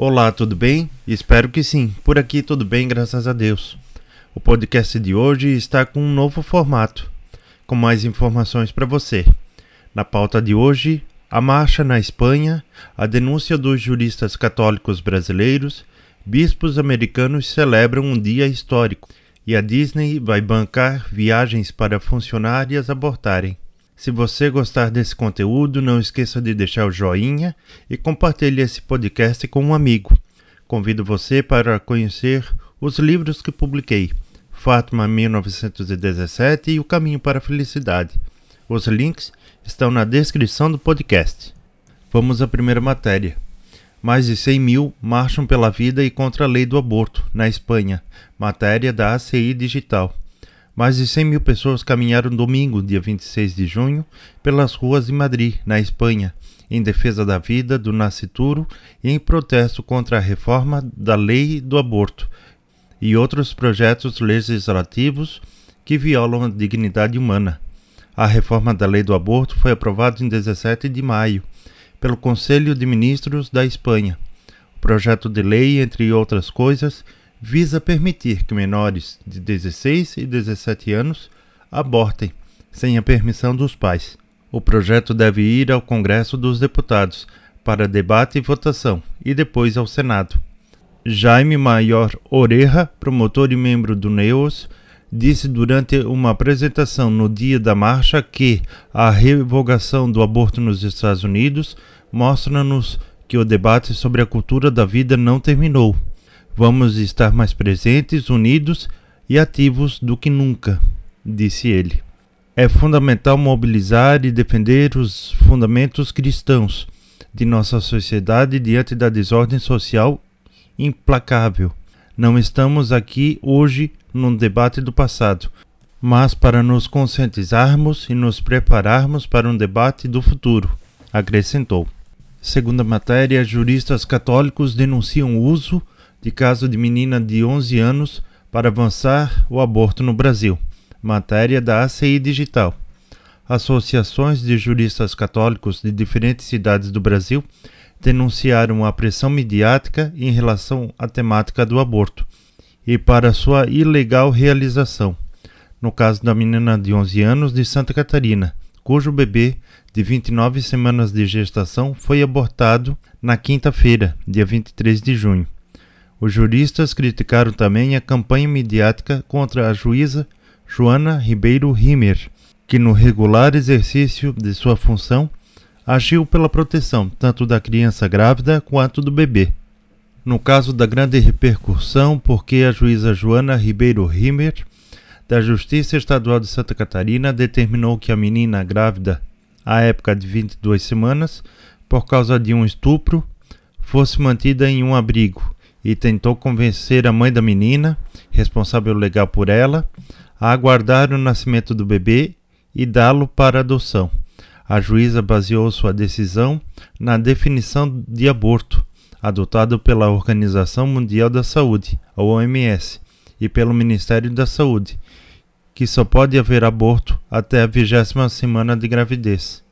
Olá, tudo bem? Espero que sim. Por aqui tudo bem, graças a Deus. O podcast de hoje está com um novo formato, com mais informações para você. Na pauta de hoje, a marcha na Espanha, a denúncia dos juristas católicos brasileiros, bispos americanos celebram um dia histórico e a Disney vai bancar viagens para funcionárias abortarem. Se você gostar desse conteúdo, não esqueça de deixar o joinha e compartilhe esse podcast com um amigo. Convido você para conhecer os livros que publiquei: Fátima 1917 e O Caminho para a Felicidade. Os links estão na descrição do podcast. Vamos à primeira matéria. Mais de 100 mil marcham pela vida e contra a lei do aborto, na Espanha. Matéria da ACI Digital. Mais de 100 mil pessoas caminharam domingo, dia 26 de junho, pelas ruas de Madrid, na Espanha, em defesa da vida, do nascituro e em protesto contra a reforma da lei do aborto e outros projetos legislativos que violam a dignidade humana. A reforma da lei do aborto foi aprovada em 17 de maio pelo Conselho de Ministros da Espanha. O projeto de lei, entre outras coisas, visa permitir que menores de 16 e 17 anos abortem sem a permissão dos pais. O projeto deve ir ao Congresso dos Deputados para debate e votação e depois ao Senado. Jaime Maior Oreja, promotor e membro do NEOS, disse durante uma apresentação no dia da marcha que a revogação do aborto nos Estados Unidos mostra-nos que o debate sobre a cultura da vida não terminou Vamos estar mais presentes, unidos e ativos do que nunca, disse ele. É fundamental mobilizar e defender os fundamentos cristãos de nossa sociedade diante da desordem social implacável. Não estamos aqui hoje num debate do passado, mas para nos conscientizarmos e nos prepararmos para um debate do futuro, acrescentou. Segunda matéria, juristas católicos denunciam o uso de caso de menina de 11 anos para avançar o aborto no Brasil. Matéria da ACI Digital. Associações de juristas católicos de diferentes cidades do Brasil denunciaram a pressão midiática em relação à temática do aborto e para sua ilegal realização. No caso da menina de 11 anos de Santa Catarina, cujo bebê de 29 semanas de gestação foi abortado na quinta-feira, dia 23 de junho. Os juristas criticaram também a campanha midiática contra a juíza Joana Ribeiro Rimer, que no regular exercício de sua função agiu pela proteção tanto da criança grávida quanto do bebê. No caso da grande repercussão, porque a juíza Joana Ribeiro Rimer, da Justiça Estadual de Santa Catarina, determinou que a menina grávida, à época de 22 semanas, por causa de um estupro, fosse mantida em um abrigo e tentou convencer a mãe da menina, responsável legal por ela, a aguardar o nascimento do bebê e dá-lo para adoção. A juíza baseou sua decisão na definição de aborto, adotado pela Organização Mundial da Saúde, a OMS, e pelo Ministério da Saúde, que só pode haver aborto até a vigésima semana de gravidez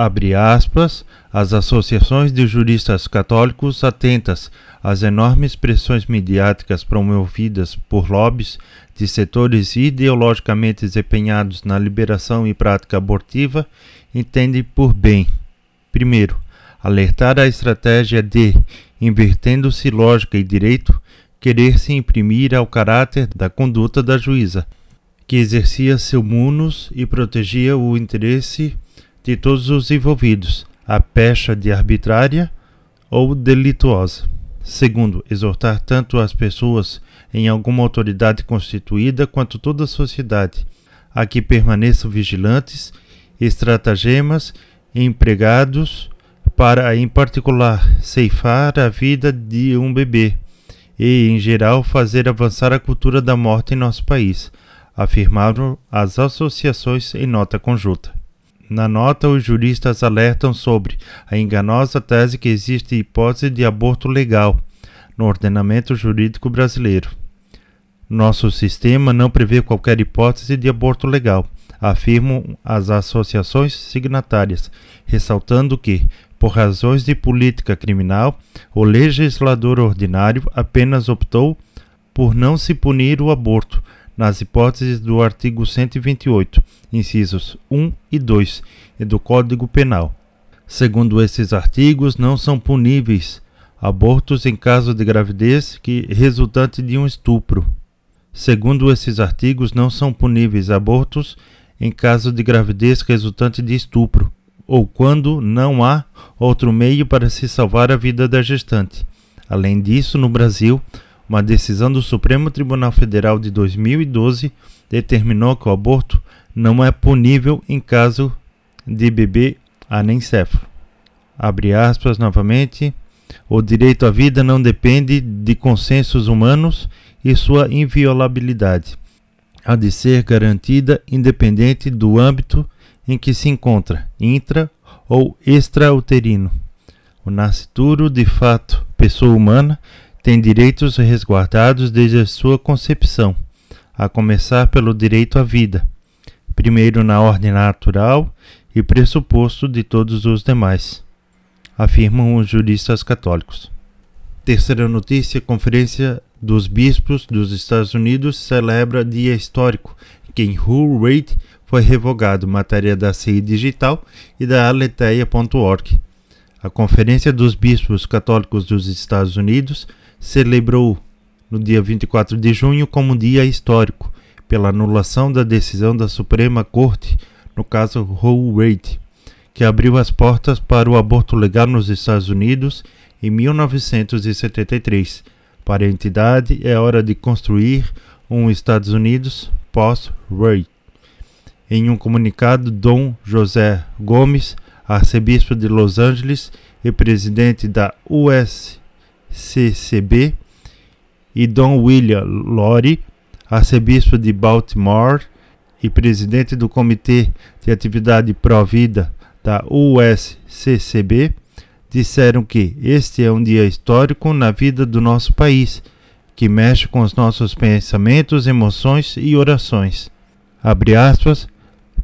abre aspas, as associações de juristas católicos atentas às enormes pressões midiáticas promovidas por lobbies de setores ideologicamente desempenhados na liberação e prática abortiva entendem por bem, primeiro, alertar a estratégia de, invertendo-se lógica e direito, querer se imprimir ao caráter da conduta da juíza, que exercia seu munus e protegia o interesse de todos os envolvidos, a pecha de arbitrária ou delituosa. Segundo, exortar tanto as pessoas em alguma autoridade constituída quanto toda a sociedade a que permaneçam vigilantes, estratagemas empregados para, em particular, ceifar a vida de um bebê e, em geral, fazer avançar a cultura da morte em nosso país, afirmaram as associações em nota conjunta. Na nota, os juristas alertam sobre a enganosa tese que existe hipótese de aborto legal no ordenamento jurídico brasileiro. Nosso sistema não prevê qualquer hipótese de aborto legal, afirmam as associações signatárias, ressaltando que, por razões de política criminal, o legislador ordinário apenas optou por não se punir o aborto, nas hipóteses do artigo 128, incisos 1 e 2, e do Código Penal. Segundo esses artigos, não são puníveis abortos em caso de gravidez que resultante de um estupro. Segundo esses artigos, não são puníveis abortos em caso de gravidez resultante de estupro, ou quando não há outro meio para se salvar a vida da gestante. Além disso, no Brasil, uma decisão do Supremo Tribunal Federal de 2012 determinou que o aborto não é punível em caso de bebê anencefalo. Abre aspas novamente. O direito à vida não depende de consensos humanos e sua inviolabilidade há de ser garantida independente do âmbito em que se encontra, intra ou extrauterino. O nascituro, de fato, pessoa humana, tem direitos resguardados desde a sua concepção, a começar pelo direito à vida, primeiro na ordem natural e pressuposto de todos os demais, afirmam os juristas católicos. Terceira notícia: Conferência dos Bispos dos Estados Unidos celebra dia histórico em que Who Rate foi revogado, matéria da CI Digital e da aleteia.org. A Conferência dos Bispos Católicos dos Estados Unidos celebrou no dia 24 de junho como dia histórico pela anulação da decisão da Suprema Corte no caso Roe Wade, que abriu as portas para o aborto legal nos Estados Unidos em 1973 para a entidade, é hora de construir um Estados Unidos pós-Ray. Em um comunicado, Dom José Gomes, arcebispo de Los Angeles e presidente da USCCB, e Dom William Lori, arcebispo de Baltimore e presidente do Comitê de Atividade Pró-Vida da USCCB, disseram que este é um dia histórico na vida do nosso país, que mexe com os nossos pensamentos, emoções e orações. Abre aspas,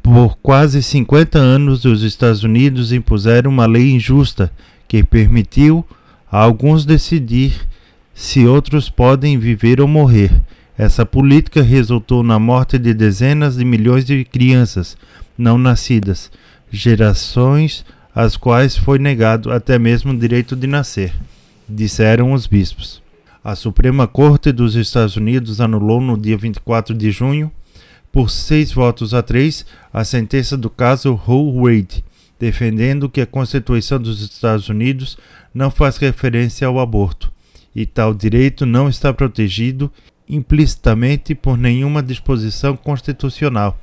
por quase 50 anos os Estados Unidos impuseram uma lei injusta que permitiu alguns decidir se outros podem viver ou morrer. Essa política resultou na morte de dezenas de milhões de crianças não nascidas, gerações às quais foi negado até mesmo o direito de nascer, disseram os bispos. A Suprema Corte dos Estados Unidos anulou no dia 24 de junho, por seis votos a três, a sentença do caso Roe Wade, defendendo que a Constituição dos Estados Unidos não faz referência ao aborto e tal direito não está protegido implicitamente por nenhuma disposição constitucional.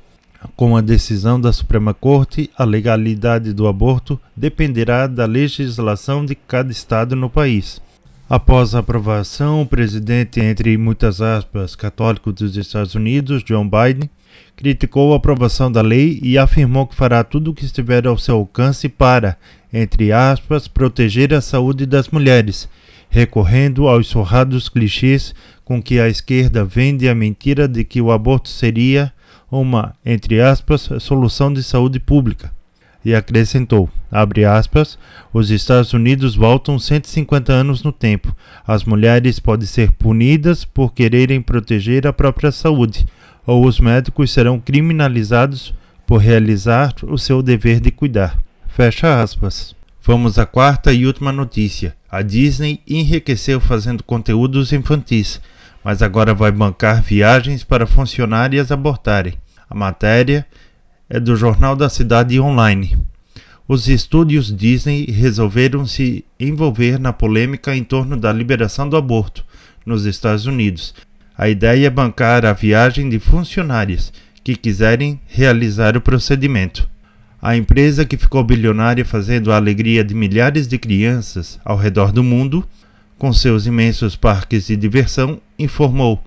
Com a decisão da Suprema Corte, a legalidade do aborto dependerá da legislação de cada estado no país. Após a aprovação, o presidente, entre muitas aspas, católico dos Estados Unidos, John Biden, criticou a aprovação da lei e afirmou que fará tudo o que estiver ao seu alcance para, entre aspas, proteger a saúde das mulheres, recorrendo aos sorrados clichês com que a esquerda vende a mentira de que o aborto seria uma, entre aspas, solução de saúde pública. E acrescentou, abre aspas, os Estados Unidos voltam 150 anos no tempo. As mulheres podem ser punidas por quererem proteger a própria saúde, ou os médicos serão criminalizados por realizar o seu dever de cuidar. Fecha aspas. Vamos à quarta e última notícia. A Disney enriqueceu fazendo conteúdos infantis, mas agora vai bancar viagens para funcionárias abortarem. A matéria é do Jornal da Cidade Online. Os estúdios Disney resolveram se envolver na polêmica em torno da liberação do aborto nos Estados Unidos. A ideia é bancar a viagem de funcionárias que quiserem realizar o procedimento. A empresa que ficou bilionária fazendo a alegria de milhares de crianças ao redor do mundo, com seus imensos parques de diversão, informou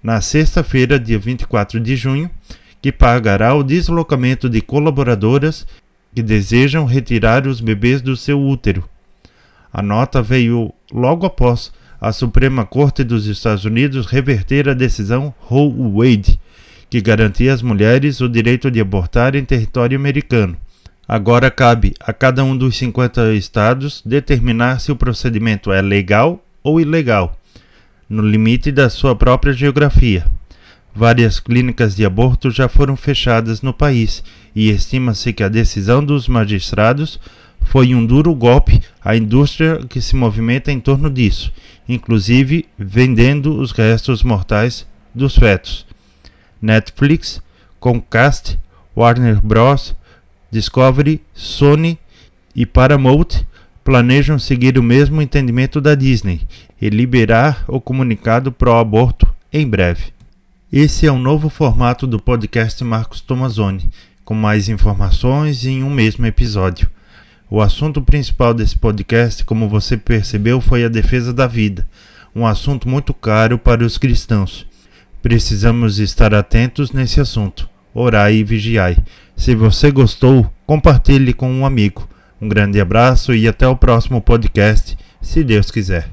na sexta-feira, dia 24 de junho, que pagará o deslocamento de colaboradoras que desejam retirar os bebês do seu útero. A nota veio logo após a Suprema Corte dos Estados Unidos reverter a decisão Roe Wade, que garantia às mulheres o direito de abortar em território americano. Agora cabe a cada um dos 50 estados determinar se o procedimento é legal ou ilegal, no limite da sua própria geografia. Várias clínicas de aborto já foram fechadas no país e estima-se que a decisão dos magistrados foi um duro golpe à indústria que se movimenta em torno disso, inclusive vendendo os restos mortais dos fetos. Netflix, Comcast, Warner Bros., Discovery, Sony e Paramount planejam seguir o mesmo entendimento da Disney e liberar o comunicado pró-aborto em breve. Esse é um novo formato do podcast Marcos Tomazoni, com mais informações em um mesmo episódio. O assunto principal desse podcast, como você percebeu, foi a defesa da vida, um assunto muito caro para os cristãos. Precisamos estar atentos nesse assunto. Orai e vigiai. Se você gostou, compartilhe com um amigo. Um grande abraço e até o próximo podcast, se Deus quiser.